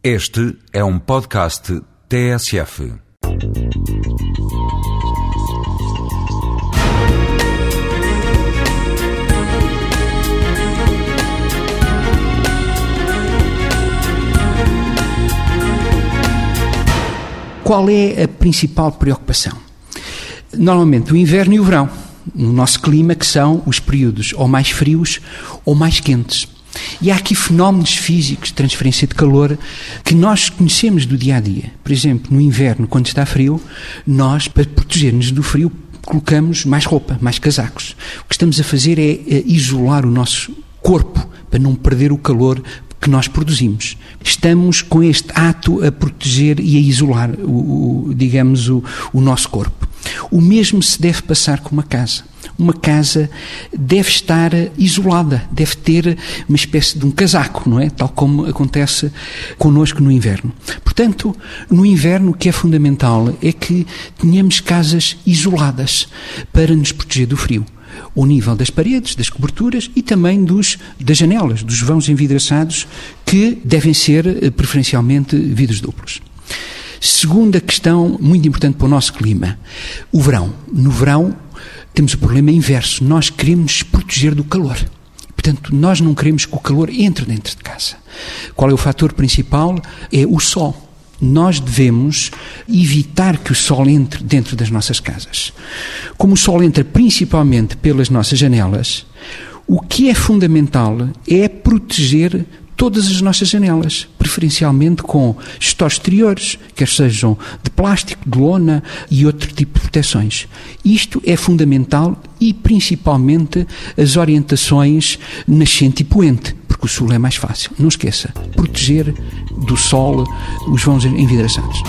Este é um podcast TSF. Qual é a principal preocupação? Normalmente o inverno e o verão, no nosso clima, que são os períodos ou mais frios ou mais quentes. E há aqui fenómenos físicos de transferência de calor que nós conhecemos do dia a dia. Por exemplo, no inverno, quando está frio, nós, para proteger-nos do frio, colocamos mais roupa, mais casacos. O que estamos a fazer é isolar o nosso corpo para não perder o calor que nós produzimos. Estamos com este ato a proteger e a isolar, o, o digamos, o, o nosso corpo. O mesmo se deve passar com uma casa. Uma casa deve estar isolada, deve ter uma espécie de um casaco, não é? Tal como acontece connosco no inverno. Portanto, no inverno o que é fundamental é que tenhamos casas isoladas para nos proteger do frio o nível das paredes, das coberturas e também dos, das janelas, dos vãos envidraçados, que devem ser eh, preferencialmente vidros duplos. Segunda questão muito importante para o nosso clima: o verão. No verão temos o problema inverso. Nós queremos proteger do calor. Portanto, nós não queremos que o calor entre dentro de casa. Qual é o fator principal? É o sol nós devemos evitar que o sol entre dentro das nossas casas. Como o sol entra principalmente pelas nossas janelas, o que é fundamental é proteger todas as nossas janelas, preferencialmente com gestores exteriores, quer sejam de plástico, de lona e outro tipo de proteções. Isto é fundamental e principalmente as orientações nascente e poente, porque o sul é mais fácil. Não esqueça, proteger do sol os vãos envidraçados.